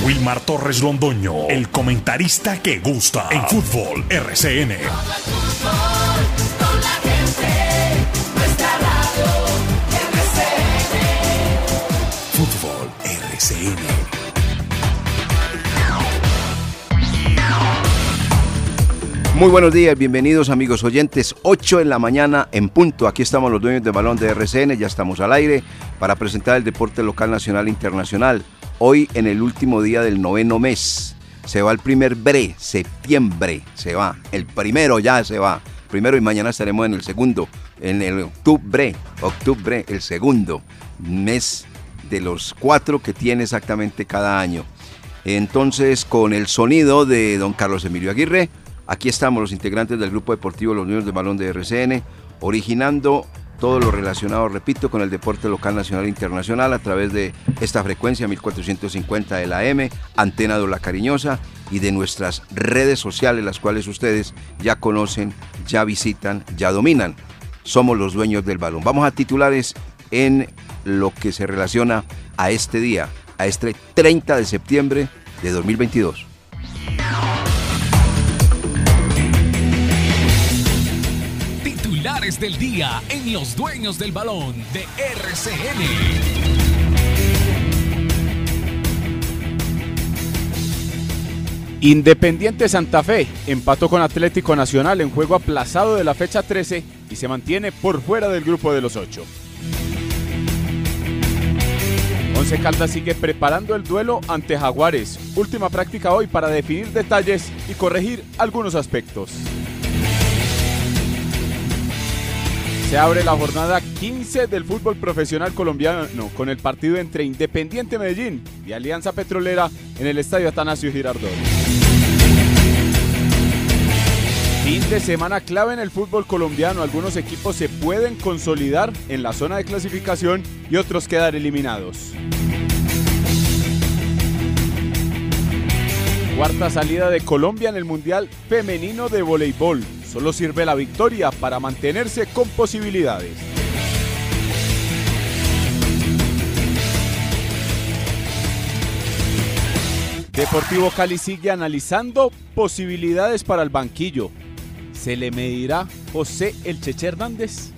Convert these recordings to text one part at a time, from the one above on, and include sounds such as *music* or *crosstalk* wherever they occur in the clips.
Wilmar Torres Londoño, el comentarista que gusta en fútbol RCN. Fútbol RCN. Muy buenos días, bienvenidos amigos oyentes. 8 en la mañana en punto. Aquí estamos los dueños del balón de RCN, ya estamos al aire para presentar el deporte local, nacional e internacional. Hoy en el último día del noveno mes. Se va el primer bre, septiembre, se va. El primero ya se va. Primero y mañana estaremos en el segundo, en el octubre, octubre, el segundo mes de los cuatro que tiene exactamente cada año. Entonces, con el sonido de don Carlos Emilio Aguirre, Aquí estamos los integrantes del Grupo Deportivo Los Niños de Balón de RCN, originando todo lo relacionado, repito, con el deporte local, nacional e internacional a través de esta frecuencia 1450 de la M, Antena de la Cariñosa y de nuestras redes sociales, las cuales ustedes ya conocen, ya visitan, ya dominan. Somos los dueños del balón. Vamos a titulares en lo que se relaciona a este día, a este 30 de septiembre de 2022. Del día en Los Dueños del Balón de RCN. Independiente Santa Fe empató con Atlético Nacional en juego aplazado de la fecha 13 y se mantiene por fuera del grupo de los ocho. Once Caldas sigue preparando el duelo ante Jaguares. Última práctica hoy para definir detalles y corregir algunos aspectos. Se abre la jornada 15 del fútbol profesional colombiano con el partido entre Independiente Medellín y Alianza Petrolera en el Estadio Atanasio Girardot. Fin de semana clave en el fútbol colombiano. Algunos equipos se pueden consolidar en la zona de clasificación y otros quedar eliminados. Cuarta salida de Colombia en el Mundial Femenino de Voleibol. Solo sirve la victoria para mantenerse con posibilidades. Deportivo Cali sigue analizando posibilidades para el banquillo. ¿Se le medirá José El Cheche Hernández?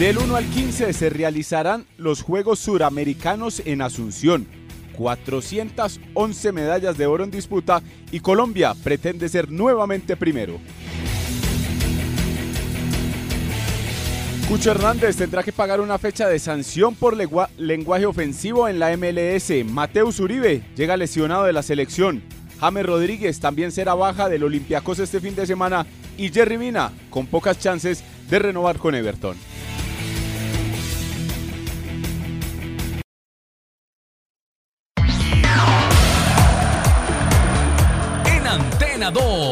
Del 1 al 15 se realizarán los Juegos Suramericanos en Asunción. 411 medallas de oro en disputa y Colombia pretende ser nuevamente primero. Cucho Hernández tendrá que pagar una fecha de sanción por lenguaje ofensivo en la MLS. Mateus Uribe llega lesionado de la selección. James Rodríguez también será baja del Olympiacos este fin de semana y Jerry Mina con pocas chances de renovar con Everton.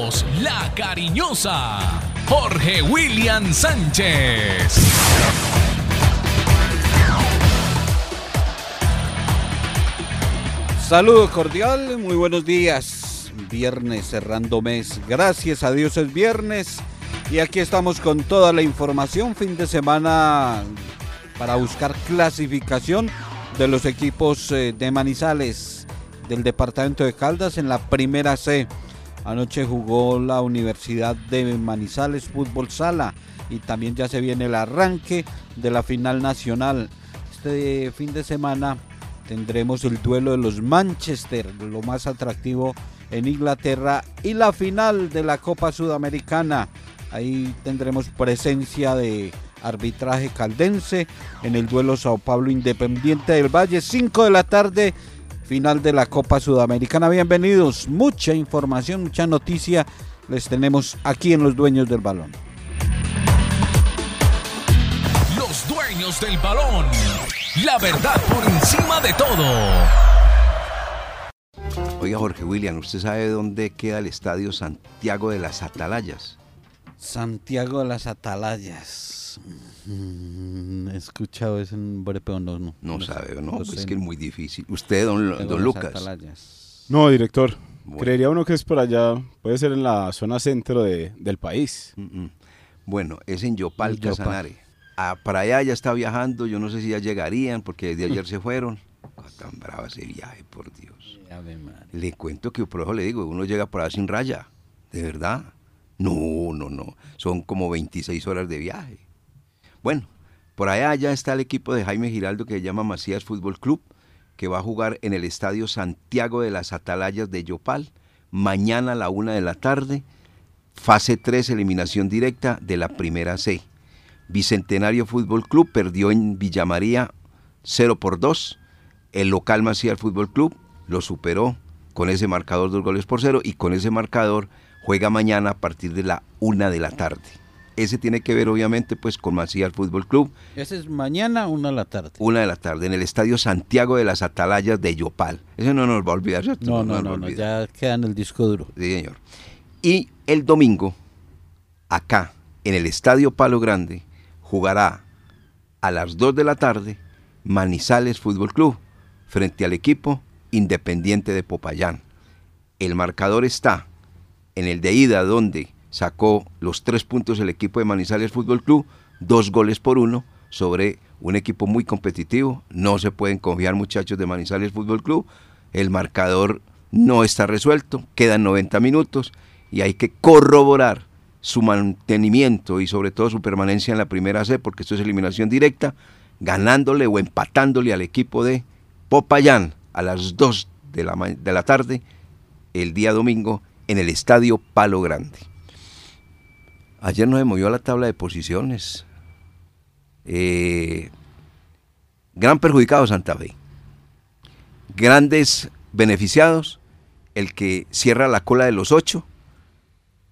Antena 2, La Cariñosa, Jorge William Sánchez. Saludo cordial, muy buenos días. Viernes cerrando mes. Gracias a Dios es viernes. Y aquí estamos con toda la información. Fin de semana para buscar clasificación de los equipos eh, de Manizales del departamento de Caldas en la primera C. Anoche jugó la Universidad de Manizales Fútbol Sala y también ya se viene el arranque de la final nacional. Este fin de semana tendremos el duelo de los Manchester, lo más atractivo en Inglaterra, y la final de la Copa Sudamericana. Ahí tendremos presencia de arbitraje caldense en el duelo Sao Paulo Independiente del Valle, 5 de la tarde, final de la Copa Sudamericana. Bienvenidos, mucha información, mucha noticia les tenemos aquí en Los Dueños del Balón. Los dueños del balón. La verdad por encima de todo. Oiga, Jorge William, ¿usted sabe dónde queda el estadio Santiago de las Atalayas? Santiago de las Atalayas. Mm, He escuchado ese nombre, pero no. No, No no sabe, ¿no? no Pues es que es muy difícil. Usted, don, Lucas. Atalayas. No, director. Bueno. Creería uno que es por allá. Puede ser en la zona centro de- del país. Mm, mm. Bueno, es en Yopal, Yopal. Casanare. ah, para allá ya está viajando, yo no sé si ya llegarían, porque desde ayer se fueron. *laughs* Ah, tan bravo ese viaje, por Dios. Le cuento que por eso le digo, uno llega por allá sin raya, de verdad. No, no, no, son como 26 horas de viaje. Bueno, por allá ya está el equipo de Jaime Giraldo que se llama Macías Fútbol Club, que va a jugar en el Estadio Santiago de las Atalayas de Yopal, mañana a la una de la tarde, fase 3, eliminación directa de la primera C. Bicentenario Fútbol Club perdió en Villamaría 0 por 2. El local Macías Fútbol Club lo superó con ese marcador dos goles por cero y con ese marcador juega mañana a partir de la una de la tarde. Ese tiene que ver obviamente pues con Macías Fútbol Club. Ese es mañana una de la tarde. Una de la tarde en el Estadio Santiago de las Atalayas de Yopal. Ese no nos va a olvidar, ¿cierto? No, no, no, no, ya queda en el disco duro. Sí, señor. Y el domingo, acá, en el Estadio Palo Grande, jugará a las 2 de la tarde Manizales Fútbol Club frente al equipo Independiente de Popayán. El marcador está en el de ida donde sacó los tres puntos el equipo de Manizales Fútbol Club, dos goles por uno sobre un equipo muy competitivo. No se pueden confiar muchachos de Manizales Fútbol Club. El marcador no está resuelto, quedan 90 minutos y hay que corroborar su mantenimiento y sobre todo su permanencia en la primera C, porque esto es eliminación directa, ganándole o empatándole al equipo de Popayán a las 2 de la, de la tarde el día domingo en el estadio Palo Grande. Ayer no se movió la tabla de posiciones. Eh, gran perjudicado Santa Fe. Grandes beneficiados, el que cierra la cola de los ocho,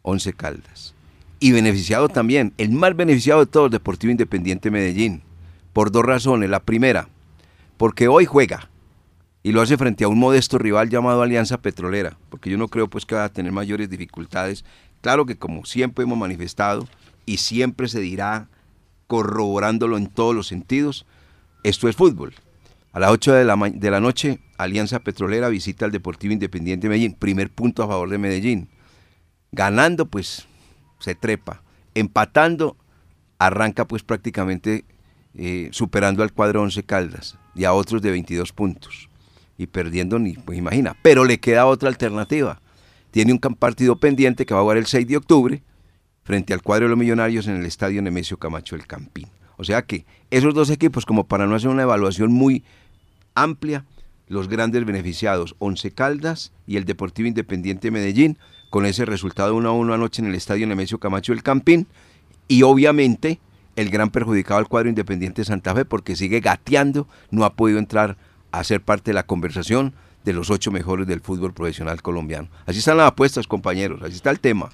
Once Caldas. Y beneficiado también, el más beneficiado de todos, Deportivo Independiente Medellín, por dos razones. La primera, porque hoy juega y lo hace frente a un modesto rival llamado Alianza Petrolera, porque yo no creo pues que va a tener mayores dificultades. Claro que como siempre hemos manifestado y siempre se dirá corroborándolo en todos los sentidos, esto es fútbol. A las 8 de la, de la noche, Alianza Petrolera visita al Deportivo Independiente Medellín, primer punto a favor de Medellín. Ganando, pues se trepa. Empatando, arranca pues prácticamente eh, superando al cuadro 11 Caldas y a otros de 22 puntos. Y perdiendo, ni, pues imagina. Pero le queda otra alternativa. Tiene un partido pendiente que va a jugar el 6 de octubre frente al cuadro de los millonarios en el estadio Nemesio Camacho del Campín. O sea que esos dos equipos, como para no hacer una evaluación muy amplia, los grandes beneficiados, Once Caldas y el Deportivo Independiente Medellín, con ese resultado 1 a 1 anoche en el estadio Nemesio Camacho del Campín, y obviamente el gran perjudicado al cuadro Independiente Santa Fe porque sigue gateando, no ha podido entrar a ser parte de la conversación de los ocho mejores del fútbol profesional colombiano. Así están las apuestas, compañeros, así está el tema.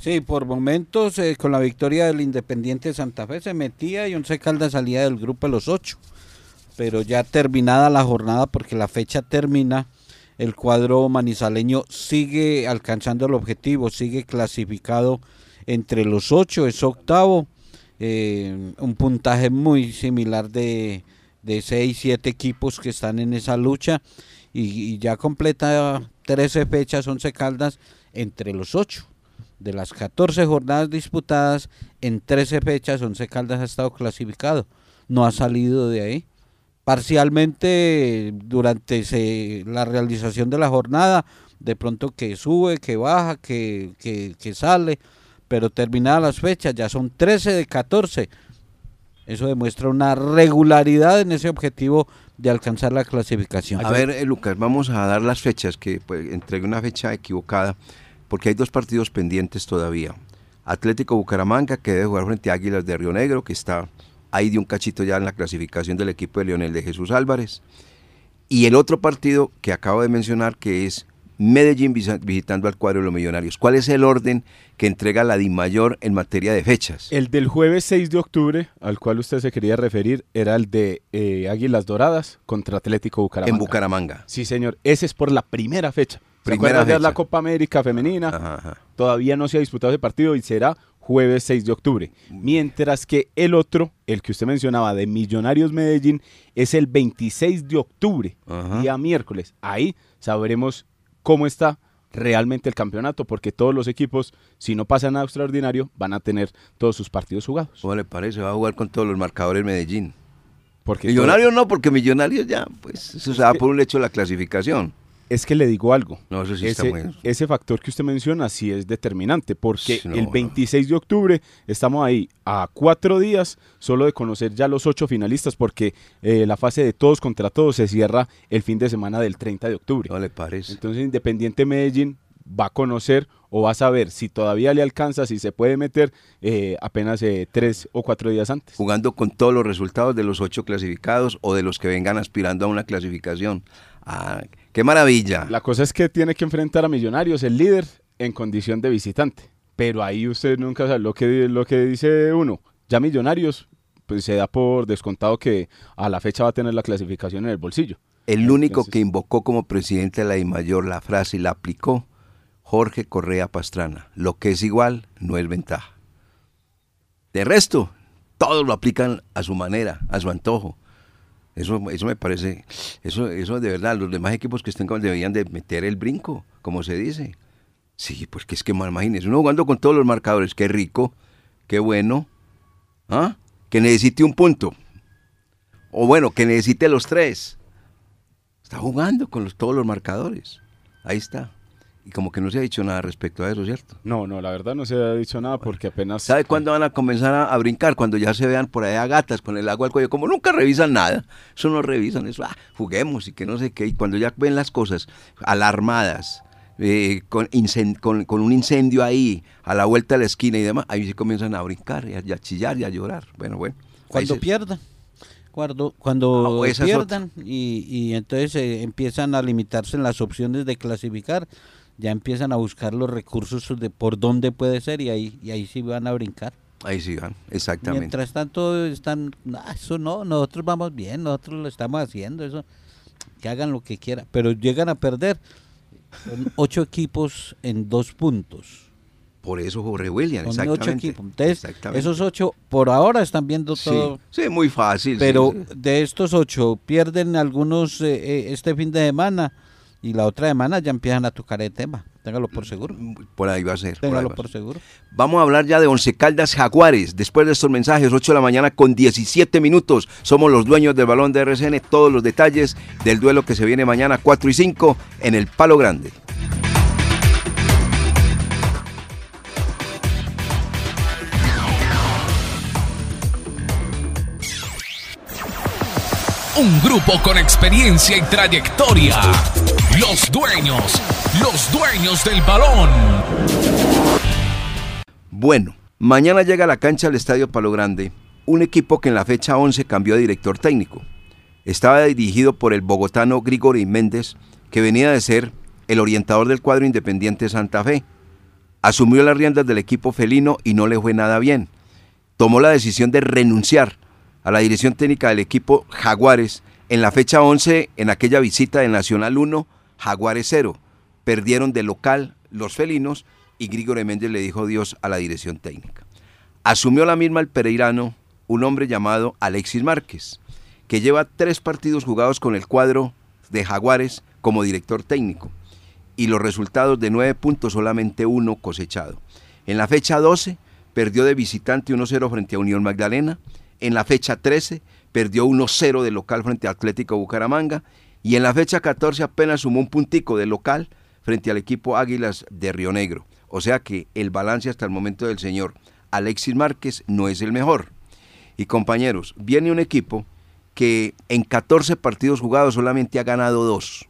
Sí, por momentos eh, con la victoria del Independiente Santa Fe se metía y Once Caldas salía del grupo de los ocho. Pero ya terminada la jornada, porque la fecha termina, el cuadro manizaleño sigue alcanzando el objetivo, sigue clasificado entre los ocho, es octavo, eh, un puntaje muy similar de, de seis, siete equipos que están en esa lucha y, ya completa 13 fechas, 11 caldas entre los ocho. De las 14 jornadas disputadas, en 13 fechas, 11 caldas ha estado clasificado, no ha salido de ahí parcialmente durante la realización de la jornada, de pronto que sube, que baja, que, que, sale, pero terminadas las fechas, ya son 13 de 14. Eso demuestra una regularidad en ese objetivo de alcanzar la clasificación. A ver, eh, Lucas, vamos a dar las fechas, que pues, entregué una fecha equivocada, porque hay dos partidos pendientes todavía. Atlético Bucaramanga, que debe jugar frente a Águilas de Río Negro, que está ahí de un cachito ya en la clasificación del equipo de Leonel de Jesús Álvarez. Y el otro partido que acabo de mencionar que es Medellín visitando al cuadro de los millonarios. ¿Cuál es el orden que entrega la DIMAYOR en materia de fechas? El del jueves 6 de octubre, al cual usted se quería referir, era el de eh, Águilas Doradas contra Atlético Bucaramanga. En Bucaramanga. Sí, señor. Ese es por la primera fecha. Primera fecha. la Copa América femenina. Todavía no se ha disputado ese partido y será jueves 6 de octubre. Mientras que el otro, el que usted mencionaba de Millonarios Medellín, es el 26 de octubre, día miércoles. Ahí sabremos cómo está realmente el campeonato, porque todos los equipos, si no pasan a extraordinario, van a tener todos sus partidos jugados. ¿Cómo le parece? Va a jugar con todos los marcadores Medellín. Porque Millonarios no, porque Millonarios ya, pues se da por un hecho la clasificación. Es que le digo algo. No, eso sí está ese, bueno. ese factor que usted menciona sí es determinante, porque Sí, no, el no. 26 de octubre estamos ahí a cuatro días solo de conocer ya los ocho finalistas, porque eh, la fase de todos contra todos se cierra el fin de semana del 30 de octubre. ¿No le parece? Entonces Independiente Medellín va a conocer o va a saber si todavía le alcanza, si se puede meter eh, apenas eh, tres o cuatro días antes. Jugando con todos los resultados de los ocho clasificados o de los que vengan aspirando a una clasificación. Ah, ¡Qué maravilla! La cosa es que tiene que enfrentar a Millonarios, el líder, en condición de visitante. Pero ahí usted nunca sabe lo que, lo que dice uno. Ya Millonarios, pues se da por descontado que a la fecha va a tener la clasificación en el bolsillo. El único Entonces- que invocó como presidente de la DIMAYOR la frase y la aplicó, Jorge Correa Pastrana. Lo que es igual no es ventaja. De resto, todos lo aplican a su manera, a su antojo. Eso, eso me parece, eso, eso de verdad, los demás equipos que estén deberían de meter el brinco, como se dice. Sí, pues que es que imagínense, uno jugando con todos los marcadores, qué rico, qué bueno, ¿ah? que necesite un punto, o bueno, que necesite los tres. Está jugando con los, todos los marcadores. Ahí está. Y como que no se ha dicho nada respecto a eso, ¿cierto? No, no, la verdad no se ha dicho nada porque apenas... ¿Sabe cuándo van a comenzar a, a brincar? Cuando ya se vean por ahí a gatas con el agua al cuello. Como nunca revisan nada. Eso no revisan. Eso, ah, juguemos y que no sé qué. Y cuando ya ven las cosas alarmadas, eh, con, con, con un incendio ahí, a la vuelta de la esquina y demás, ahí sí comienzan a brincar y a, y a chillar y a llorar. Bueno, bueno. Cuando se- pierdan. Cuando, cuando Ah, esa es pierdan y, y entonces eh, empiezan a limitarse en las opciones de clasificar, ya empiezan a buscar los recursos de por dónde puede ser y ahí, y ahí sí van a brincar. Ahí sí van, exactamente. Mientras tanto están, "Ah, eso no, nosotros vamos bien, nosotros lo estamos haciendo, eso, que hagan lo que quieran, pero llegan a perder. Son *laughs* ocho equipos en dos puntos. Por eso Jorge William, Son exactamente. ocho equipos. Entonces, Exactamente. esos ocho por ahora están viendo Sí, todo. sí, muy fácil. Pero sí, sí. de estos ocho, pierden algunos eh, eh, este fin de semana y la otra semana ya empiezan a tocar el tema. Téngalo por seguro. Por ahí va a ser. por Téngalo por ser. seguro. Vamos a hablar ya de Once Caldas Jaguares. Después de estos mensajes, 8 de la mañana con 17 minutos. Somos los dueños del balón de RCN. Todos los detalles del duelo que se viene mañana 4 y 5 en el Palo Grande. Un grupo con experiencia y trayectoria. Los dueños, los dueños del balón. Bueno, mañana llega a la cancha del Estadio Palo Grande un equipo que en la fecha 11 cambió de director técnico. Estaba dirigido por el bogotano Grigori Méndez, que venía de ser el orientador del cuadro Independiente Santa Fe. Asumió las riendas del equipo felino y no le fue nada bien. Tomó la decisión de renunciar a la dirección técnica del equipo Jaguares en la fecha 11 en aquella visita de Nacional 1, Jaguares 0. Perdieron de local los felinos y Grigori Méndez le dijo adiós a la dirección técnica. Asumió la misma el pereirano, un hombre llamado Alexis Márquez, que lleva tres partidos jugados con el cuadro de Jaguares como director técnico y los resultados de nueve puntos solamente uno cosechado. En la fecha 12 perdió de visitante 1-0 frente a Unión Magdalena, en la fecha 13 perdió 1-0 de local frente a Atlético Bucaramanga y en la fecha 14 apenas sumó un puntico de local frente al equipo Águilas de Río Negro. O sea que el balance hasta el momento del señor Alexis Márquez no es el mejor. Y compañeros, viene un equipo que en 14 partidos jugados solamente ha ganado dos.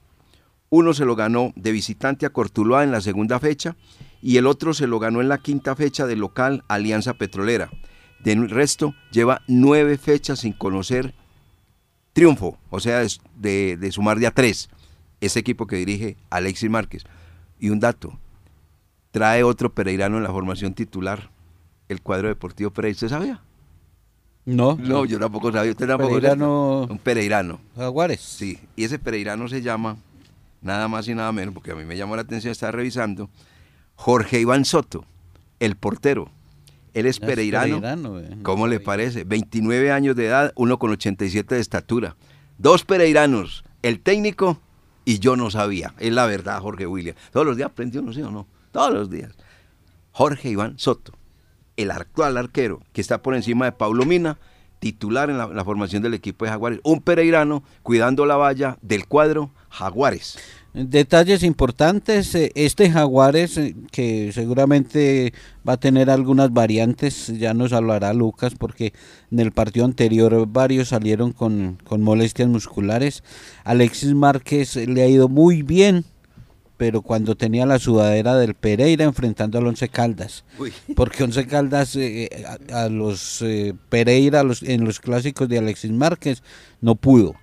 Uno se lo ganó de visitante a Cortuluá en la segunda fecha y el otro se lo ganó en la quinta fecha de local Alianza Petrolera. Del resto lleva nueve fechas sin conocer triunfo, o sea, de, sumar de a tres. Ese equipo que dirige Alexis Márquez. Y un dato, trae otro pereirano en la formación titular, el cuadro deportivo Pereira. ¿Usted sabía? No, No, yo tampoco sabía. ¿Usted tampoco Pereirano- sabía? Un pereirano. Jaguares. Sí, y ese pereirano se llama, nada más y nada menos, porque a mí me llamó la atención estar revisando, Jorge Iván Soto, el portero. Él es pereirano. pereirano, eh. ¿Cómo le parece? 29 años de edad, uno con 87 de estatura. Dos pereiranos, el técnico Y yo no sabía, es la verdad, Jorge William. Todos los días aprendió, no sé o no, todos los días. Jorge Iván Soto, el actual arquero que está por encima de Pablo Mina, titular en la, la formación del equipo de Jaguares. Un pereirano cuidando la valla del cuadro Jaguares. Detalles importantes, eh, este Jaguares eh, que seguramente va a tener algunas variantes, ya nos hablará Lucas porque en el partido anterior varios salieron con, con molestias musculares. Alexis Márquez le ha ido muy bien, pero cuando tenía la sudadera del Pereira enfrentando al Once Caldas. Uy. Porque Once Caldas eh, a, a los eh, Pereira los- en los clásicos de Alexis Márquez no pudo.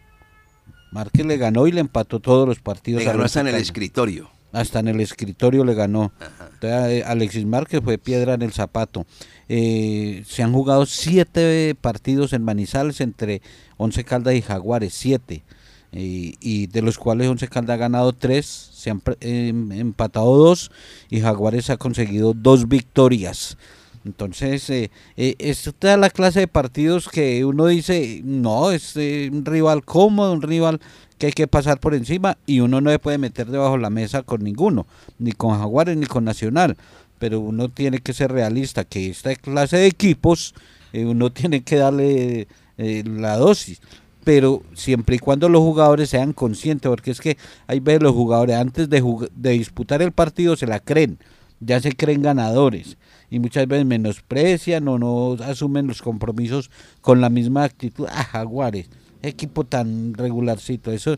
Márquez le ganó y le empató todos los partidos. Le ganó hasta en el escritorio. Hasta en el escritorio le ganó. Entonces, eh, Alexis Márquez fue piedra en el zapato. Eh, se han jugado siete partidos en Manizales entre Once Caldas y Jaguares, siete. Eh, y de los cuales Once Caldas ha ganado tres, se han em- empatado dos y Jaguares ha conseguido dos victorias. Entonces, eh, eh, es toda la clase de partidos que uno dice, no, es eh, un rival cómodo, un rival que hay que pasar por encima y uno no se puede meter debajo de la mesa con ninguno, ni con Jaguares ni con Nacional. Pero uno tiene que ser realista, que esta clase de equipos eh, uno tiene que darle eh, la dosis. Pero siempre y cuando los jugadores sean conscientes, porque es que hay veces los jugadores antes de, jug- de disputar el partido se la creen, ya se creen ganadores y muchas veces menosprecian o no asumen los compromisos con la misma actitud. Ah, Jaguares, equipo tan regularcito, eso,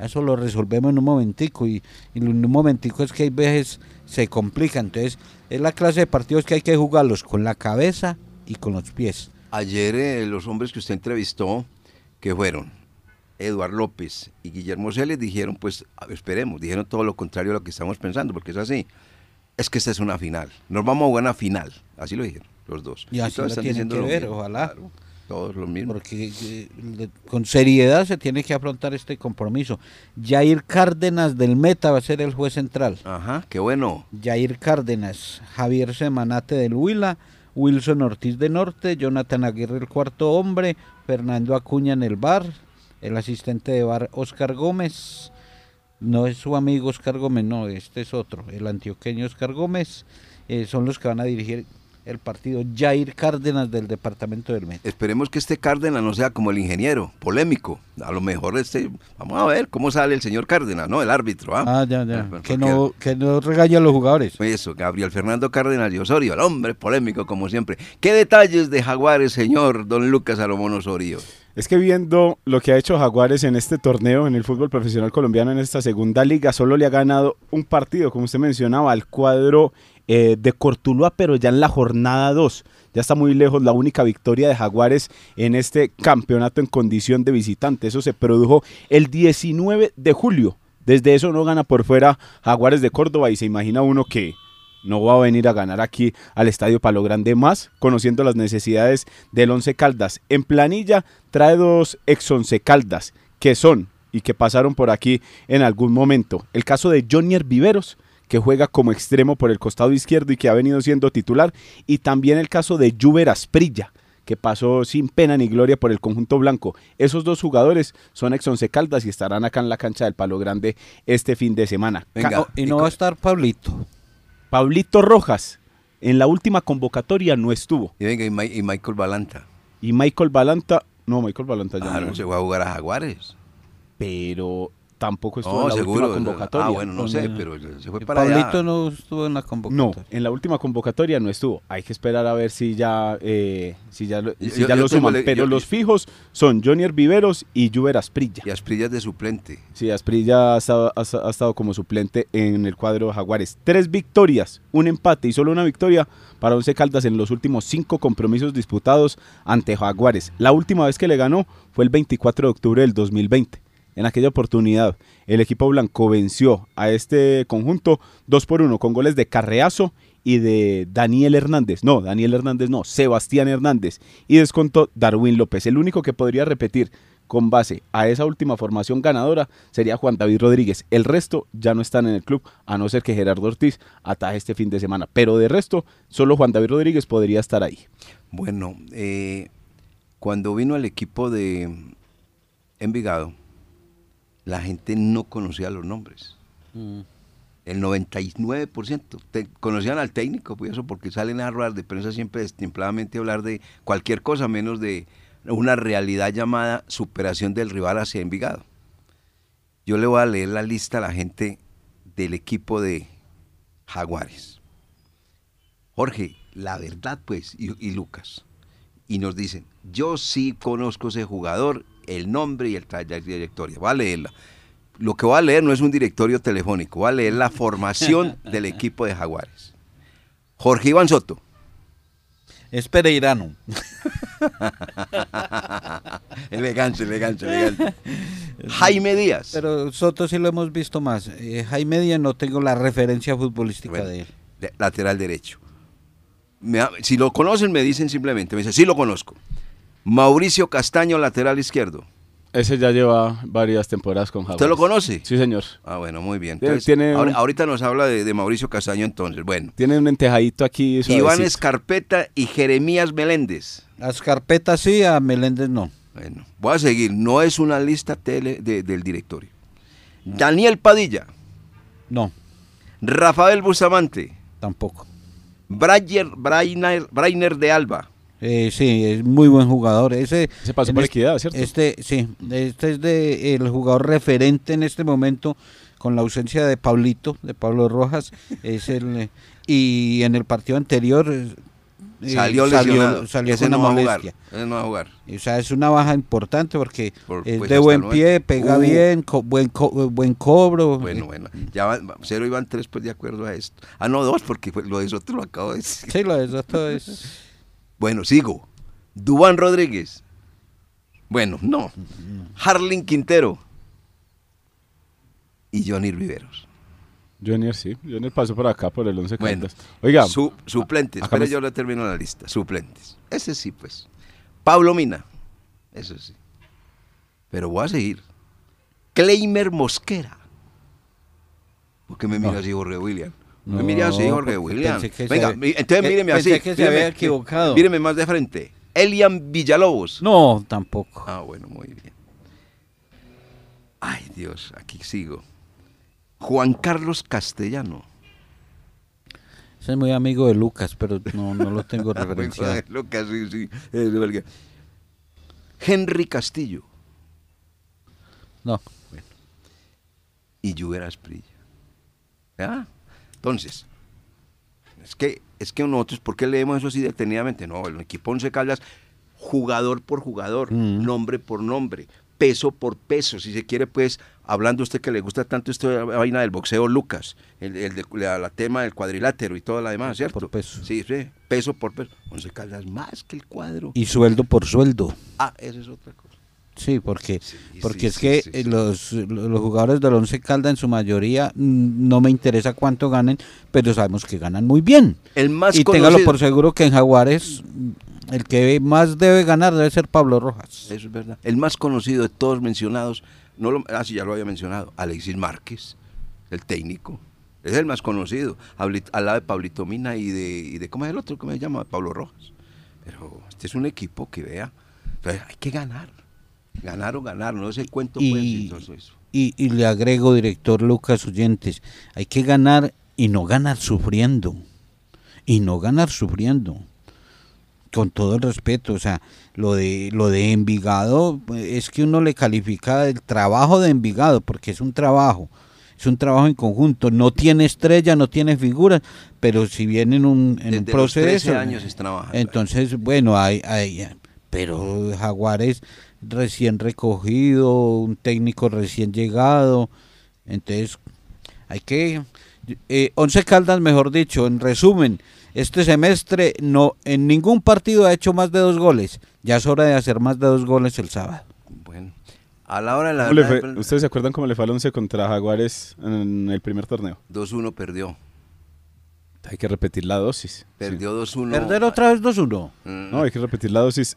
eso lo resolvemos en un momentico y, y en un momentico es que hay veces se complica, entonces es la clase de partidos que hay que jugarlos con la cabeza y con los pies. Ayer eh, los hombres que usted entrevistó, que fueron Eduard López y Guillermo Celes, dijeron, pues esperemos, dijeron todo lo contrario a lo que estamos pensando, porque es así. Es que esta es una final. Nos vamos a una final. Así lo dijeron los dos. Y así lo están tienen diciendo que lo ver, mismo, ojalá. claro, todos lo mismo. Porque eh, con seriedad se tiene que afrontar este compromiso. Jair Cárdenas del Meta va a ser el juez central. Ajá, qué bueno. Jair Cárdenas, Javier Semanate del Huila, Wilson Ortiz de Norte, Jonathan Aguirre el cuarto hombre, Fernando Acuña en el bar, el asistente de bar Oscar Gómez, no es su amigo Oscar Gómez, no, este es otro, el antioqueño Oscar Gómez, eh, son los que van a dirigir el partido. Jair Cárdenas del departamento del Meta. Esperemos que este Cárdenas no sea como el ingeniero, polémico. A lo mejor este, vamos a ver cómo sale el señor Cárdenas, ¿no? El árbitro, ¿ah? Ah, ya, ya. Ah, Que no, que no regañe a los jugadores. Eso, Gabriel Fernando Cárdenas y Osorio, el hombre polémico como siempre. ¿Qué detalles de Jaguares, señor don Lucas Salomón Osorio? Es que viendo lo que ha hecho Jaguares en este torneo, en el fútbol profesional colombiano, en esta segunda liga, solo le ha ganado un partido, como usted mencionaba, al cuadro eh, de Cortuluá, pero ya en la jornada 2. Ya está muy lejos la única victoria de Jaguares en este campeonato en condición de visitante. Eso se produjo el 19 de julio. Desde eso no gana por fuera Jaguares de Córdoba y se imagina uno que no va a venir a ganar aquí al Estadio Palo Grande más, conociendo las necesidades del Once Caldas. En planilla trae dos ex Once Caldas, que son y que pasaron por aquí en algún momento. El caso de Jonier Viveros, que juega como extremo por el costado izquierdo y que ha venido siendo titular, y también el caso de Juber Asprilla, que pasó sin pena ni gloria por el conjunto blanco. Esos dos jugadores son ex Once Caldas y estarán acá en la cancha del Palo Grande este fin de semana. Venga, No, y no va a estar Pablito. Pablito Rojas en la última convocatoria no estuvo. Y venga, y, Ma- y Michael Balanta. Y Michael Balanta, no, Michael Balanta ya Ah, no, no se fue a jugar a Jaguares. pero tampoco estuvo No, en la seguro. última convocatoria. Ah, bueno, no sé, pero se fue para Pablito allá. no estuvo en la No, convocatoria. en la última convocatoria no estuvo. Hay que esperar a ver si ya, eh, si ya, lo- si yo- ya yo lo tengo suman. le- pero yo- los fijos son Jonier Viveros y Juber Asprilla. Y Asprillas de suplente. Sí, Asprilla ha estado, ha, ha estado como suplente en el cuadro de Jaguares. Tres victorias, un empate y solo una victoria para Once Caldas en los últimos cinco compromisos disputados ante Jaguares. La última vez que le ganó fue el 24 de octubre del 2020. En aquella oportunidad, el equipo blanco venció a este conjunto 2 por 1 con goles de Carreazo y de Daniel Hernández. No, Daniel Hernández no, Sebastián Hernández. Y descontó Darwin López. El único que podría repetir con base a esa última formación ganadora sería Juan David Rodríguez. El resto ya no están en el club, a no ser que Gerardo Ortiz ataje este fin de semana. Pero de resto, solo Juan David Rodríguez podría estar ahí. Bueno, eh, cuando vino al equipo de Envigado, la gente no conocía los nombres. Mm. El 99% te- conocían al técnico, pues eso porque salen a ruedas de prensa siempre destempladamente a hablar de cualquier cosa menos de una realidad llamada superación del rival hacia Envigado. Yo le voy a leer la lista a la gente del equipo de Jaguares. Jorge, la verdad pues, y, y Lucas. Y nos dicen, yo sí conozco ese jugador, el nombre y el trayectoria. Voy a leerla. Lo que voy a leer no es un directorio telefónico, voy a leer la formación *laughs* del equipo de Jaguares. Jorge Iván Soto. Es Pereirano. *laughs* elegante, elegante, elegante. *laughs* Jaime Díaz. Pero Soto sí lo hemos visto más. Eh, Jaime Díaz no tengo la referencia futbolística Bueno, de él. lateral derecho. Me si lo conocen, me dicen simplemente, me dicen, sí lo conozco. Mauricio Castaño, lateral izquierdo. Ese ya lleva varias temporadas con Jaguares. ¿Usted lo conoce? Sí, señor. Ah, bueno, muy bien. Tiene- Entonces, tiene ahora- un- ahorita nos habla de, de Mauricio Castaño entonces. Bueno, Tiene un entejadito aquí. Iván. Escarpeta y Jeremías Meléndez. Las carpetas sí, a Meléndez no. Bueno, voy a seguir. No es una lista tele de- del directorio. Daniel Padilla, No, Rafael Bustamante, tampoco. Brayer, Brainer, Brainer de Alba, Eh, sí, es muy buen jugador. Ese, Se pasó por este- equidad, ¿cierto? Este, sí, este es de el jugador referente en este momento con la ausencia de Pablito, de Pablo Rojas, *laughs* es el y en el partido anterior eh, salió salió, lesionado. salió no una va a jugar. molestia. Ese no va a jugar. O sea, es una baja importante porque Por- es pues, de buen pie, pega Uh. bien, co- buen co- buen cobro. Bueno, bueno. Ya van, cero iban tres, pues de acuerdo a esto. Ah, no, dos, porque fue- lo de Soto lo acabo de decir. Sí, lo de Soto es *laughs* Bueno, sigo. Dubán Rodríguez. Bueno, no. Harling Quintero. Y Johnny Riveros. Junior, sí. Junior pasó por acá, por el 11 Bueno, Caldas. Oiga, Su- suplentes. me- yo le termino la lista. Suplentes. Ese sí, pues. Pablo Mina. Eso sí. Pero voy a seguir. Cleimer Mosquera. ¿Por qué me mira No. así Jorge William? No, así Jorge porque William. se Venga, entonces eh, míreme pensé así. que se míreme- había equivocado. Míreme más de frente. Elian Villalobos. No, tampoco. Ah, bueno, muy bien. Ay, Dios, aquí sigo. Juan Carlos Castellano. Ese es muy amigo de Lucas, pero no, no lo tengo *laughs* referenciado. Lucas, sí, sí. verdad. Henry Castillo No. y Lluver Asprilla. ¿Ah? Entonces, es que, es que nosotros, ¿por qué leemos eso así detenidamente? No, el equipo Once Caldas, jugador por jugador, Mm. nombre por nombre, peso por peso, si se quiere, pues, hablando usted que le gusta tanto esta vaina del boxeo, Lucas, el, el de, la, la tema del cuadrilátero y todo lo demás, ¿cierto? Por peso. Sí, sí, peso por peso. Once Caldas más que el cuadro. Y sueldo por sueldo. Ah, esa es otra cosa. Sí, porque, Sí, porque sí, es sí, que. Los, los jugadores del Once Calda en su mayoría mm, no me interesa cuánto ganen, pero sabemos que ganan muy bien. El más y conocido. téngalo por seguro que en Jaguares mm, el que más debe ganar debe ser Pablo Rojas. Eso es verdad. El más conocido de todos mencionados, no lo, ah, sí, ya lo había mencionado, Alexis Márquez, el técnico. Es el más conocido, al lado de Pablito Mina y de, y de ¿cómo es el otro que me llama? Pablo Rojas. Pero este es un equipo que vea, hay que ganar. Ganar o ganar, no es el cuento pues, Y- eso. Y, y le agrego, director Lucas Oyentes, hay que ganar y no ganar sufriendo. Y no ganar sufriendo. Con todo el respeto, o sea, lo de lo de Envigado pues, es que uno le califica el trabajo de Envigado porque es un trabajo, es un trabajo en conjunto, no tiene estrella, no tiene figura, pero si viene en un, en un Desde los 13 proceso, años está trabajando. entonces, bueno, hay, hay, pero Jaguares recién recogido, un técnico recién llegado, entonces hay que, eh, Once Caldas, mejor dicho, en resumen, este semestre no en ningún partido ha hecho más de dos goles, ya es hora de hacer más de dos goles el sábado. Bueno, a la hora de la ¿cómo le verdad, fue? ¿ustedes se acuerdan cómo le fue al 11 contra Jaguares en el primer torneo? 2-1 perdió. Hay que repetir la dosis. Perdió 2-1. Perder otra vez 2-1. Mm. Sí. No, hay que repetir la dosis.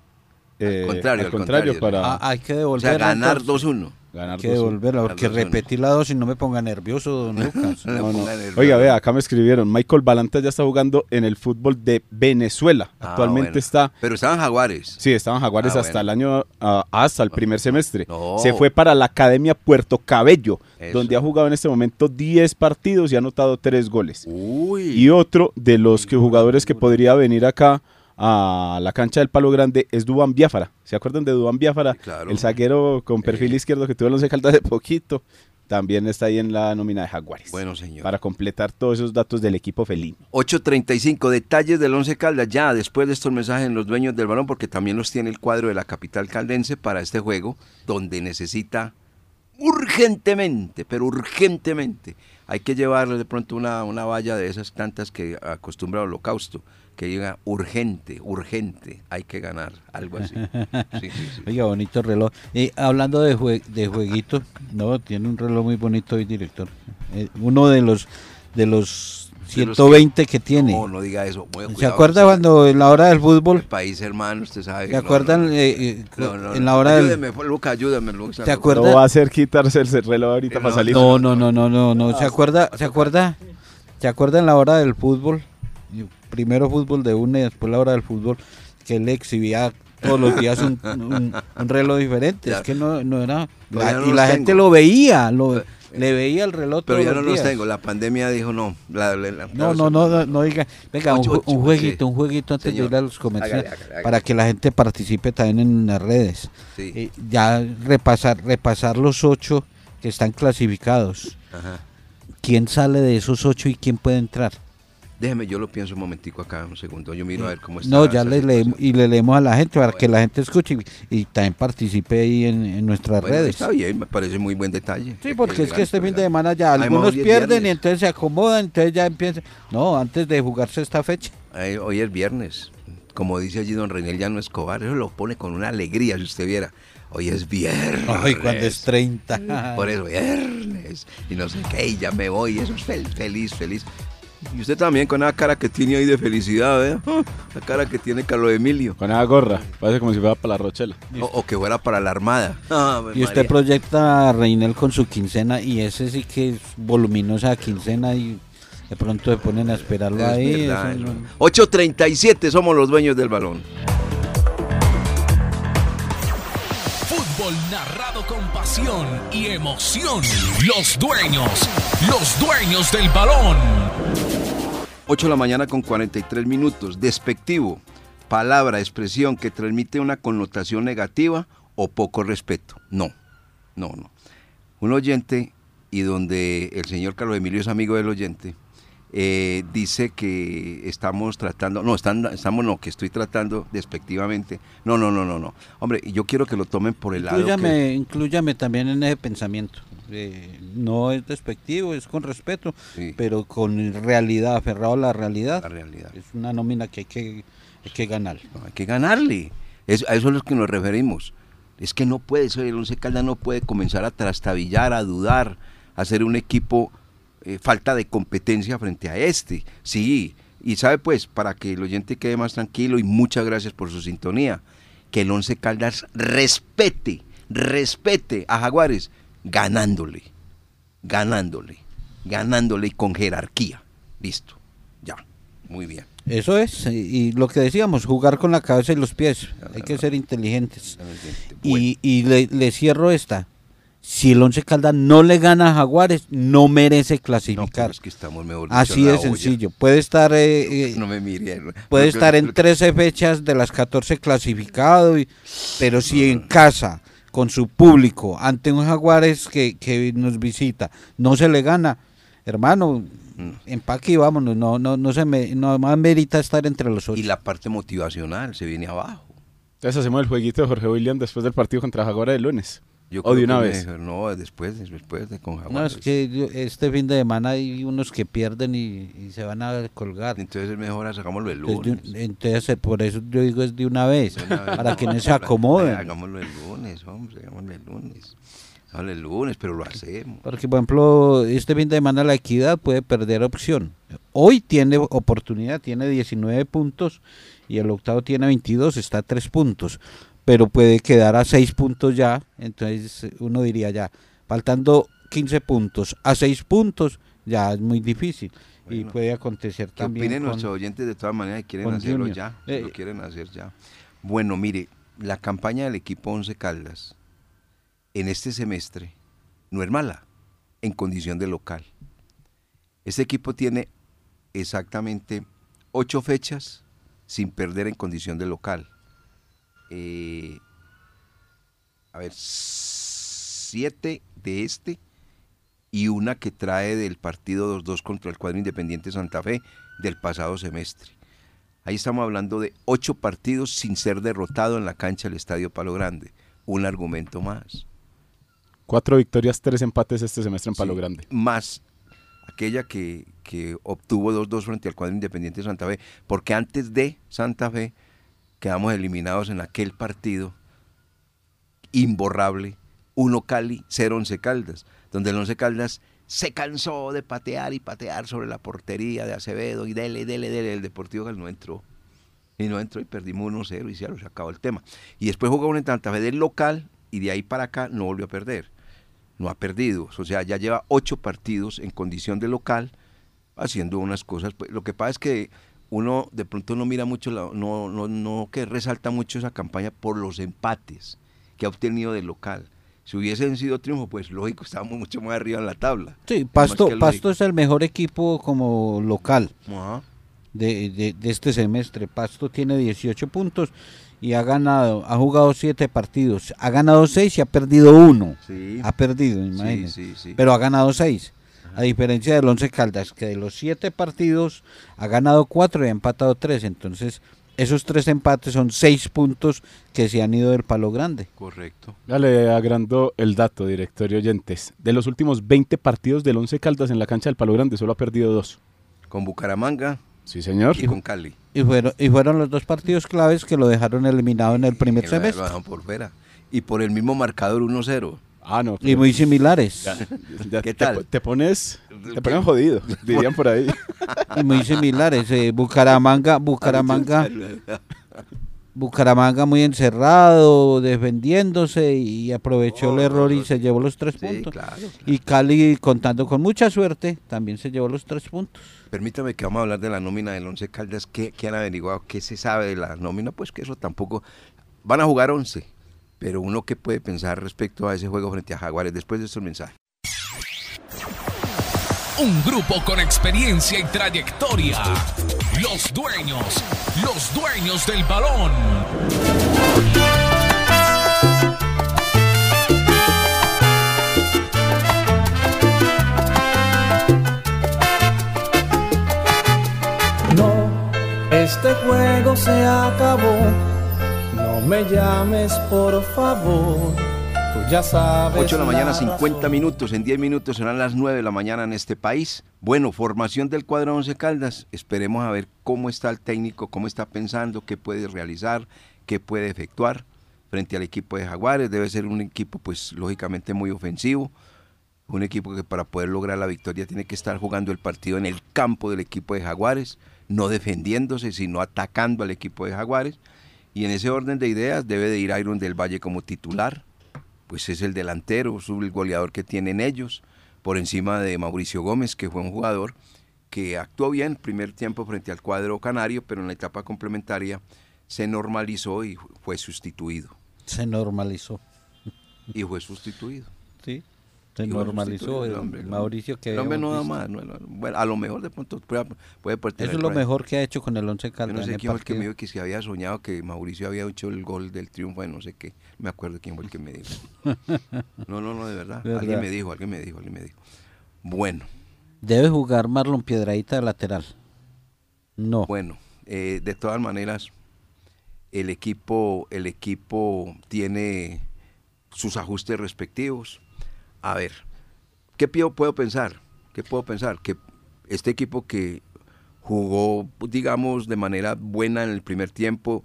Eh, contrario, al al contrario, contrario. para... Ah, hay que O devolver. sea, ganar 2-1. Ganar Hay que 2-1. devolverla, porque Ganar 2-1. repetir la dosis no me ponga nervioso, don *laughs* Lucas. No No, Oiga, vea, acá me escribieron. Michael Balanta ya está jugando en el fútbol de Venezuela. Ah, Actualmente bueno. está. Pero estaban Jaguares. Sí, estaban Jaguares Ah, hasta bueno. el año, hasta el primer semestre. No. Se fue para la Academia Puerto Cabello, Eso. donde ha jugado en este momento 10 partidos y ha anotado 3 goles. Uy. Y otro de los que jugadores que podría venir acá a la cancha del Palo Grande es Dubán Biafara. ¿Se acuerdan de Dubán Biafara? Claro. El zaguero con perfil izquierdo que tuvo el Once Caldas de poquito. También está ahí en la nómina de Jaguares. Bueno, señor. Para completar todos esos datos del equipo felino. 8.35, detalles del Once Caldas. Ya después de estos mensajes en los dueños del balón, porque también los tiene el cuadro de la capital caldense para este juego, donde necesita urgentemente, pero urgentemente, hay que llevarle de pronto una, una valla de esas tantas que acostumbra al holocausto, que diga urgente, urgente, hay que ganar, algo así. *laughs* Sí, sí, sí. Oiga, bonito reloj. Y hablando de, jue- de jueguito, no, tiene un reloj muy bonito hoy, director. Eh, uno de los de los De los 120 que, tiene. No, no diga eso. muy ¿Se cuidado, acuerda usted- cuando en la hora del El fútbol, país hermano, usted sabe. ¿se no, acuerdan no, eh, eh, no, no, en no. la hora del... Ayúdeme, Luca, ayúdame, Luca. ¿Se acuerda? No va a hacer quitarse el reloj ahorita No, para salir. No, no, no, no, no, no. ¿Se acuerda? ¿Se acuerda? ¿Se acuerda en la hora del fútbol? Primero fútbol de una y después la hora del fútbol que él exhibía todos los días un, un- un reloj diferente. Ya. Es que no, no era. La- no y la tengo. gente lo veía, lo, le veía el reloj Pero todos ya no los tengo. La pandemia dijo no. La- No, no, no, no, no diga. Venga, un, Ocho, un jueguito, un jueguito antes Señor. de ir a los comerciales Hágale, hágale, hágale. para que la gente participe también en las redes. Sí. Eh, ya repasar, repasar los ocho que están clasificados. Ajá. ¿Quién sale de esos ocho y quién puede entrar? Déjeme, yo lo pienso un momentico acá, un segundo. Yo miro a ver cómo está. No, ya le leemos y le leemos a la gente para que Bueno. la gente escuche y, y también participe ahí en, en nuestras Bueno, redes. Está bien, me parece muy buen detalle. Sí, porque es que este fin de semana ya algunos hoy pierden y entonces se acomodan, entonces ya empiezan. No, antes de jugarse esta fecha. Hoy es viernes. Como dice allí don Reinel Llano Escobar, eso lo pone con una alegría, si usted viera. Hoy es viernes. Ay, cuando es 30. Por eso, viernes. Y no sé qué, y ya me voy. Eso es fel- feliz, feliz. Y usted también con esa cara que tiene ahí de felicidad, ¿verdad? La cara que tiene Carlos Emilio. Con esa gorra. Parece como si fuera para la Rochela. O, o que fuera para la Armada. Y usted María. proyecta a Reinel con su quincena y ese sí que es voluminosa quincena y de pronto se ponen a esperarlo Es ahí. verdad, eso ¿no? no- 8.37 somos los dueños del balón. Narrado con pasión y emoción. Los dueños, los dueños del balón. 8 de la mañana con 43 minutos. Despectivo. Palabra, expresión que transmite una connotación negativa o poco respeto. No, no, no. Un oyente, y donde el señor Carlos Emilio es amigo del oyente, eh, dice que estamos tratando, no, están, estamos no, que estoy tratando despectivamente. No, no, no, no, no. Hombre, yo quiero que lo tomen por el lado. que- inclúyame también en ese pensamiento. Eh, no es despectivo, es con respeto, Sí. pero con realidad, aferrado a la realidad. La realidad. Es una nómina que hay que, hay que ganar. No, hay que ganarle. Es- a eso es lo que nos referimos. Es que no puede ser, el Once Caldas no puede comenzar a trastabillar, a dudar, a ser un equipo eh, falta de competencia frente a este. Sí, y sabe pues, para que el oyente quede más tranquilo y muchas gracias por su sintonía, que el Once Caldas respete, respete a Jaguares ganándole, ganándole, ganándole y con jerarquía. Listo, ya, muy bien. Eso es, y, lo que decíamos, jugar con la cabeza y los pies. Hay que ser inteligentes. Y, y le, le cierro esta. Si el Once Caldas no le gana a Jaguares, no merece No, clasificar. es que estamos mejor dicho, Así de olla. sencillo. Puede estar, eh, eh, No me mire. puede estar en 13 fechas de las 14 clasificado, y- pero si en casa, con su público, ante un Jaguares que, que nos visita, no se le gana, hermano, Mm. empaque y vámonos. No, no, no se me, no más merita estar entre los ocho. Y la parte motivacional se viene abajo. Entonces hacemos el jueguito de Jorge William después del partido contra Jaguares el lunes. Yo O de una que vez. no, después, después de con No, Jaguares. es que yo- este fin de semana hay unos que pierden y, y se van a colgar. Entonces es mejor sacámoslo el Entonces, de lunes. un- entonces, eh, por eso yo digo es de una vez, De una vez. para que no se *laughs* acomoden. Hagámoslo el lunes, hombre, hagámoslo el lunes. Hagámoslo el lunes, pero lo hacemos. Porque, por ejemplo, este fin de semana la equidad puede perder opción. Hoy tiene oportunidad, tiene 19 puntos y el octavo tiene 22, está a 3 puntos. Pero puede quedar a seis puntos ya, entonces uno diría ya, faltando 15 puntos a seis puntos, ya es muy difícil. y puede acontecer ¿Qué también. opinen con- nuestros oyentes de todas maneras quieren hacerlo Junior. ya? Eh, lo quieren hacer ya. Bueno, mire, la campaña del equipo Once Caldas en este semestre no es mala en condición de local. Este equipo tiene exactamente ocho fechas sin perder en condición de local. Eh, a ver, siete de este y una que trae del partido 2-2 contra el cuadro Independiente Santa Fe del pasado semestre. Ahí estamos hablando de ocho partidos sin ser derrotado en la cancha del Estadio Palo Grande. Un argumento más. Cuatro victorias, tres empates este semestre en Palo Sí, Grande. Más aquella que, que obtuvo 2-2 frente al cuadro Independiente Santa Fe. Porque antes de Santa Fe quedamos eliminados en aquel partido imborrable. 1 Cali, 0 Once Caldas. Donde el Once Caldas se cansó de patear y patear sobre la portería de Acevedo y dele, dele, dele. El Deportivo Cali no entró. Y no entró y perdimos 1-0 y se acabó el tema. Y después jugó en Santa Fe del local y de ahí para acá no volvió a perder. No ha perdido. O sea, ya lleva ocho partidos en condición de local haciendo unas cosas. Pues, lo que pasa es que uno de pronto no mira mucho, la- no, no, no que resalta mucho esa campaña por los empates que ha obtenido de local. Si hubiesen sido triunfo, pues lógico, estábamos mucho más arriba en la tabla. Sí, Pasto, Pasto es el mejor equipo como local Ajá. de, de- de este semestre. Pasto tiene 18 puntos y ha ganado, ha jugado 7 partidos. Ha ganado 6 y ha perdido 1. Sí. Ha perdido, imagínense. sí, sí. Pero ha ganado 6. A diferencia del Once Caldas, que de los 7 partidos ha ganado 4 y ha empatado 3. Entonces, esos 3 empates son 6 puntos que se han ido del palo grande. Correcto. Ya le agrando el dato, directorio oyentes. De los últimos 20 partidos del Once Caldas en la cancha del Palo Grande, solo ha perdido dos. Con Bucaramanga Sí, señor. y con Cali. Y fueron, y fueron los dos partidos claves que lo dejaron eliminado en el primer lo- lo semestre. dejaron por fuera. Y por el mismo marcador 1-0. Ah, no. Y muy similares. ya- ya ¿Qué te tal? Te, pones, te ponen jodido, *laughs* dirían por ahí. y muy similares. eh, Bucaramanga, Bucaramanga, Bucaramanga muy encerrado, defendiéndose y aprovechó el error y se llevó los tres Sí, puntos. claro. Y Cali, contando con mucha suerte, también se llevó los tres puntos. Permítame que vamos a hablar de la nómina del Once Caldas. ¿Qué, qué han averiguado? ¿Qué se sabe de la nómina? Pues que eso tampoco... Van a jugar 11, pero uno que puede pensar respecto a ese juego frente a Jaguares después de estos mensajes. Un grupo con experiencia y trayectoria. Los dueños, los dueños del balón. No, este juego se acabó. Me llames, por favor. Tú ya sabes. 8 de la mañana, 50 razón. minutos. En 10 minutos serán las 9 de la mañana en este país. Bueno, formación del cuadro Once Caldas. Esperemos a ver cómo está el técnico, cómo está pensando, qué puede realizar, qué puede efectuar frente al equipo de Jaguares. Debe ser un equipo, pues, lógicamente muy ofensivo. Un equipo que para poder lograr la victoria tiene que estar jugando el partido en el campo del equipo de Jaguares, no defendiéndose, sino atacando al equipo de Jaguares. Y en ese orden de ideas debe de ir Iron del Valle como titular, pues es el delantero, es el goleador que tienen ellos, por encima de Mauricio Gómez, que fue un jugador que actuó bien primer tiempo frente al cuadro canario, pero en la etapa complementaria se normalizó y fue sustituido. Se normalizó. Y fue sustituido. Sí. Se normalizó. el hombre, el Mauricio que El hombre no da más. no, no, bueno, a lo mejor de pronto puede, puede Eso es lo mejor que ha hecho con el Once Yo Caldas. no en sé quién fue el que me dijo que se había soñado que Mauricio había hecho el gol del triunfo de no sé qué. Me acuerdo quién fue el que me dijo. *laughs* No, no, no, de verdad. Verdad. Alguien me dijo, alguien me dijo, alguien me dijo. Bueno, Debe jugar Marlon Piedradita de lateral. No. bueno. eh, de todas maneras, el equipo, el equipo tiene sus ajustes respectivos. A ver, ¿qué puedo pensar? ¿Qué puedo pensar? Que este equipo que jugó, digamos, de manera buena en el primer tiempo,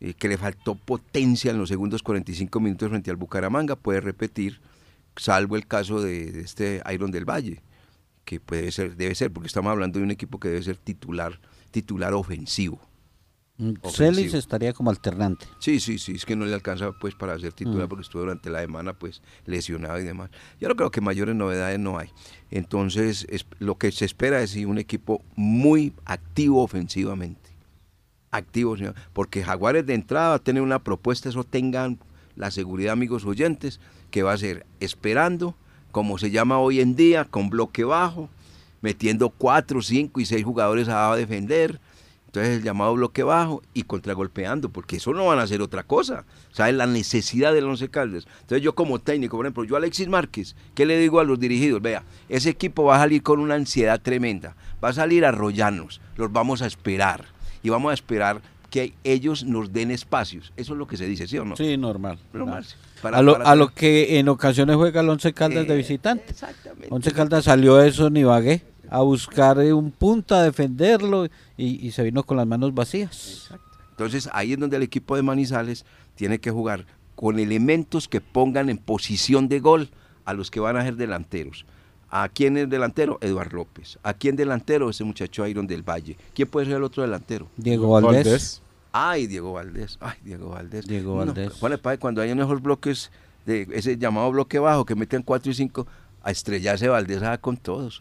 eh, que le faltó potencia en los segundos 45 minutos frente al Bucaramanga, puede repetir, salvo el caso de, de este Iron del Valle, que puede ser, debe ser, porque estamos hablando de un equipo que debe ser titular, titular ofensivo. Mm. Celis estaría como alternante. Sí, sí, sí, es que no le alcanza pues para ser titular Mm. porque estuvo durante la semana pues lesionado y demás. Yo no creo que mayores novedades no hay. Entonces, es- lo que se espera es un equipo muy activo ofensivamente. Activo, señor, porque Jaguares de entrada va a tener una propuesta, eso tengan la seguridad, amigos oyentes, que va a ser esperando, como se llama hoy en día, con bloque bajo, metiendo cuatro, cinco y seis jugadores a defender. Entonces el llamado bloque bajo y contragolpeando, porque eso no van a hacer otra cosa. ¿Sabes? La necesidad del Once Caldas. Entonces yo como técnico, por ejemplo, yo Alexis Márquez, ¿qué le digo a los dirigidos? Vea, ese equipo va a salir con una ansiedad tremenda. Va a salir a arrollarnos, los vamos a esperar. Y vamos a esperar que ellos nos den espacios. Eso es lo que se dice, ¿sí o no? Sí, normal. Normal. Para- a, lo, para- a lo que en ocasiones juega el Once Caldas de Eh, visitante. Exactamente. Once Caldas salió de eso ni Ibagué a buscar eh, un punto, a defenderlo y, y se vino con las manos vacías. Entonces ahí es donde el equipo de Manizales tiene que jugar con elementos que pongan en posición de gol a los que van a ser delanteros. ¿A quién es delantero? Eduardo López. ¿A quién delantero? Ese muchacho Iron del Valle. ¿Quién puede ser el otro delantero? Diego Valdés. Valdés. Ay, Diego Valdés. Ay, Diego Valdés. Diego No, Valdés. Cuando hay esos bloques, de ese llamado bloque bajo, que meten 4 y 5, a estrellarse Valdés ah, con todos.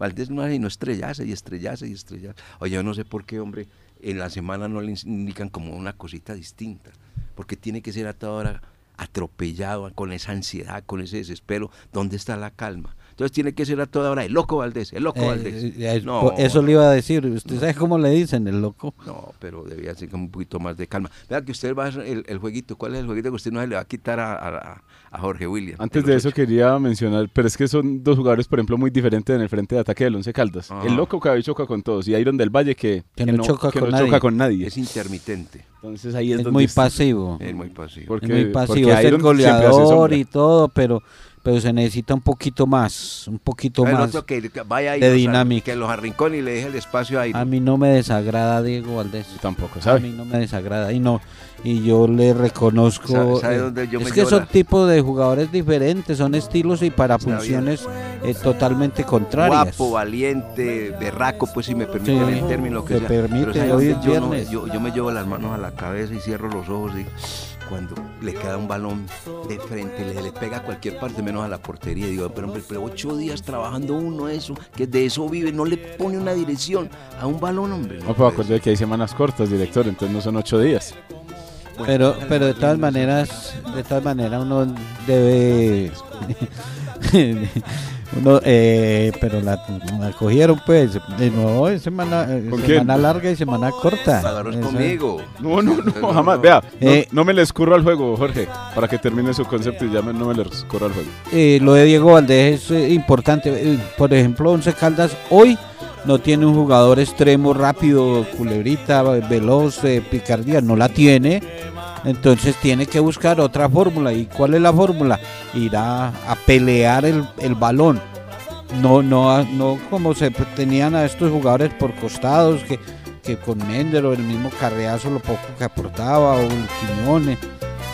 Valdés no hay, no estrellarse y estrellarse y estrellarse. Oye, yo no sé por qué, hombre, en la semana no le indican como una cosita distinta. Porque tiene que ser a toda hora atropellado, con esa ansiedad, con ese desespero. ¿Dónde está la calma? Entonces tiene que ser a toda hora el loco Valdés, el loco Eh, Valdés. eh, eh, No, eso le iba a decir. ¿Usted sabe cómo le dicen el loco? no, pero debía ser con un poquito más de calma. Vea que usted va a hacer el, el jueguito. ¿Cuál es el jueguito que usted no se le va a quitar a, a- a Jorge William? Antes de eso ocho? quería mencionar, pero es que son dos jugadores, por ejemplo, muy diferentes en el frente de ataque del Once Caldas. Ah. El loco que hoy choca con todos y Iron del Valle que, Que no choca que con no nadie. choca con nadie. Es intermitente, Entonces ahí es, Es donde muy está. pasivo. es muy pasivo. Porque- es muy pasivo. porque Es el goleador y todo, pero, pero se necesita un poquito más. Un poquito el más. otro que que vaya y de dinámica. que los arrincone y le deje el espacio a Iron. A mí no me desagrada Diego Valdés. Yo tampoco, A ¿sabe? mí no me desagrada y no y yo le reconozco ¿Sabe- sabe eh, dónde yo es me que son tipos de jugadores diferentes, son estilos y para Está funciones eh, totalmente contrarias. Guapo, valiente, berraco, pues si me permiten Sí, el término que se sea. permite, Pero ¿sabe hoy dónde es yo, no- viernes. yo, yo me llevo las manos a la cabeza y cierro los ojos y cuando le queda un balón de frente, le, le pega a cualquier parte menos a la portería. Y digo, pero hombre, pero ocho días trabajando uno eso, que de eso vive, no le pone una dirección a un balón, hombre. No, puede pues acuérdate que hay semanas cortas, director, entonces no son ocho días. Pero pero de todas maneras, de todas maneras uno debe *laughs* *laughs* *laughs* uno eh, pero la, la cogieron pues de nuevo es semana eh, ¿Con semana quién? larga y semana corta. Agarros conmigo. No, *laughs* no, no, No, jamás. no. Vea, no, Eh. no me le escurro al juego, Jorge, para que termine su concepto y ya me- no me le escurro al juego. Eh, lo de Diego Valdés es eh, importante. Eh, Por ejemplo, Once Caldas hoy no tiene un jugador extremo rápido, culebrita, veloz, eh, picardía, no la tiene. Entonces tiene que buscar otra fórmula. ¿Y cuál es la fórmula? Ir a, a pelear el, el balón. No, no, no como se tenían a estos jugadores por costados, que, que con Mender o el mismo Carreazo lo poco que aportaba, o el Quiñones.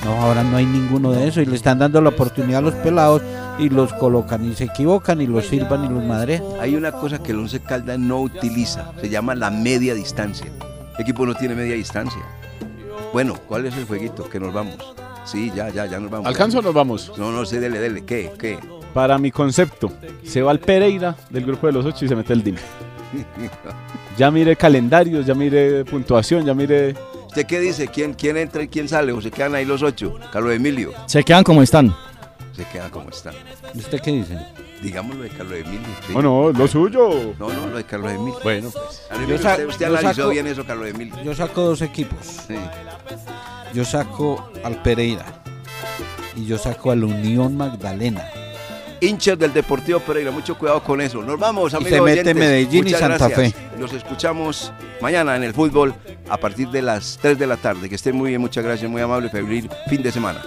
No, ahora no hay ninguno de eso y le están dando la oportunidad a los pelados y los colocan y se equivocan y los silban y los madrean. Hay una cosa que el Once Caldas no utiliza, se llama la media distancia. El equipo no tiene media distancia. Bueno, ¿cuál es el jueguito? Que nos vamos. Sí, ya, ya, ya nos vamos. ¿Alcanzo o nos vamos? No, no sé, dele, dele. ¿Qué? ¿Qué? Para mi concepto, se va el Pereira del grupo de los ocho y se mete el DIM. *laughs* Ya mire calendarios, ya mire puntuación, ya mire... ¿Usted qué dice? ¿Quién, ¿Quién entra y quién sale? ¿O se quedan ahí los ocho? Carlos Emilio. Se quedan como están. Se quedan como están. ¿Usted qué dice? Digámoslo de Carlos Emilio. sí. Oh, no, lo suyo. No, no, lo de Carlos Emilio. Bueno, pues. Emilio, usted, usted yo analizó saco- bien eso, Carlos Emilio. Yo saco dos equipos. Sí. Yo saco al Pereira y yo saco al Unión Magdalena. Hinchas del Deportivo Pereira, mucho cuidado con eso. Nos vamos, Y amigos. se mete oyentes. Medellín y Santa gracias. Fe. Nos escuchamos mañana en el fútbol a partir de las 3 de la tarde. Que estén muy bien, muchas gracias, muy amable, febril fin de semana.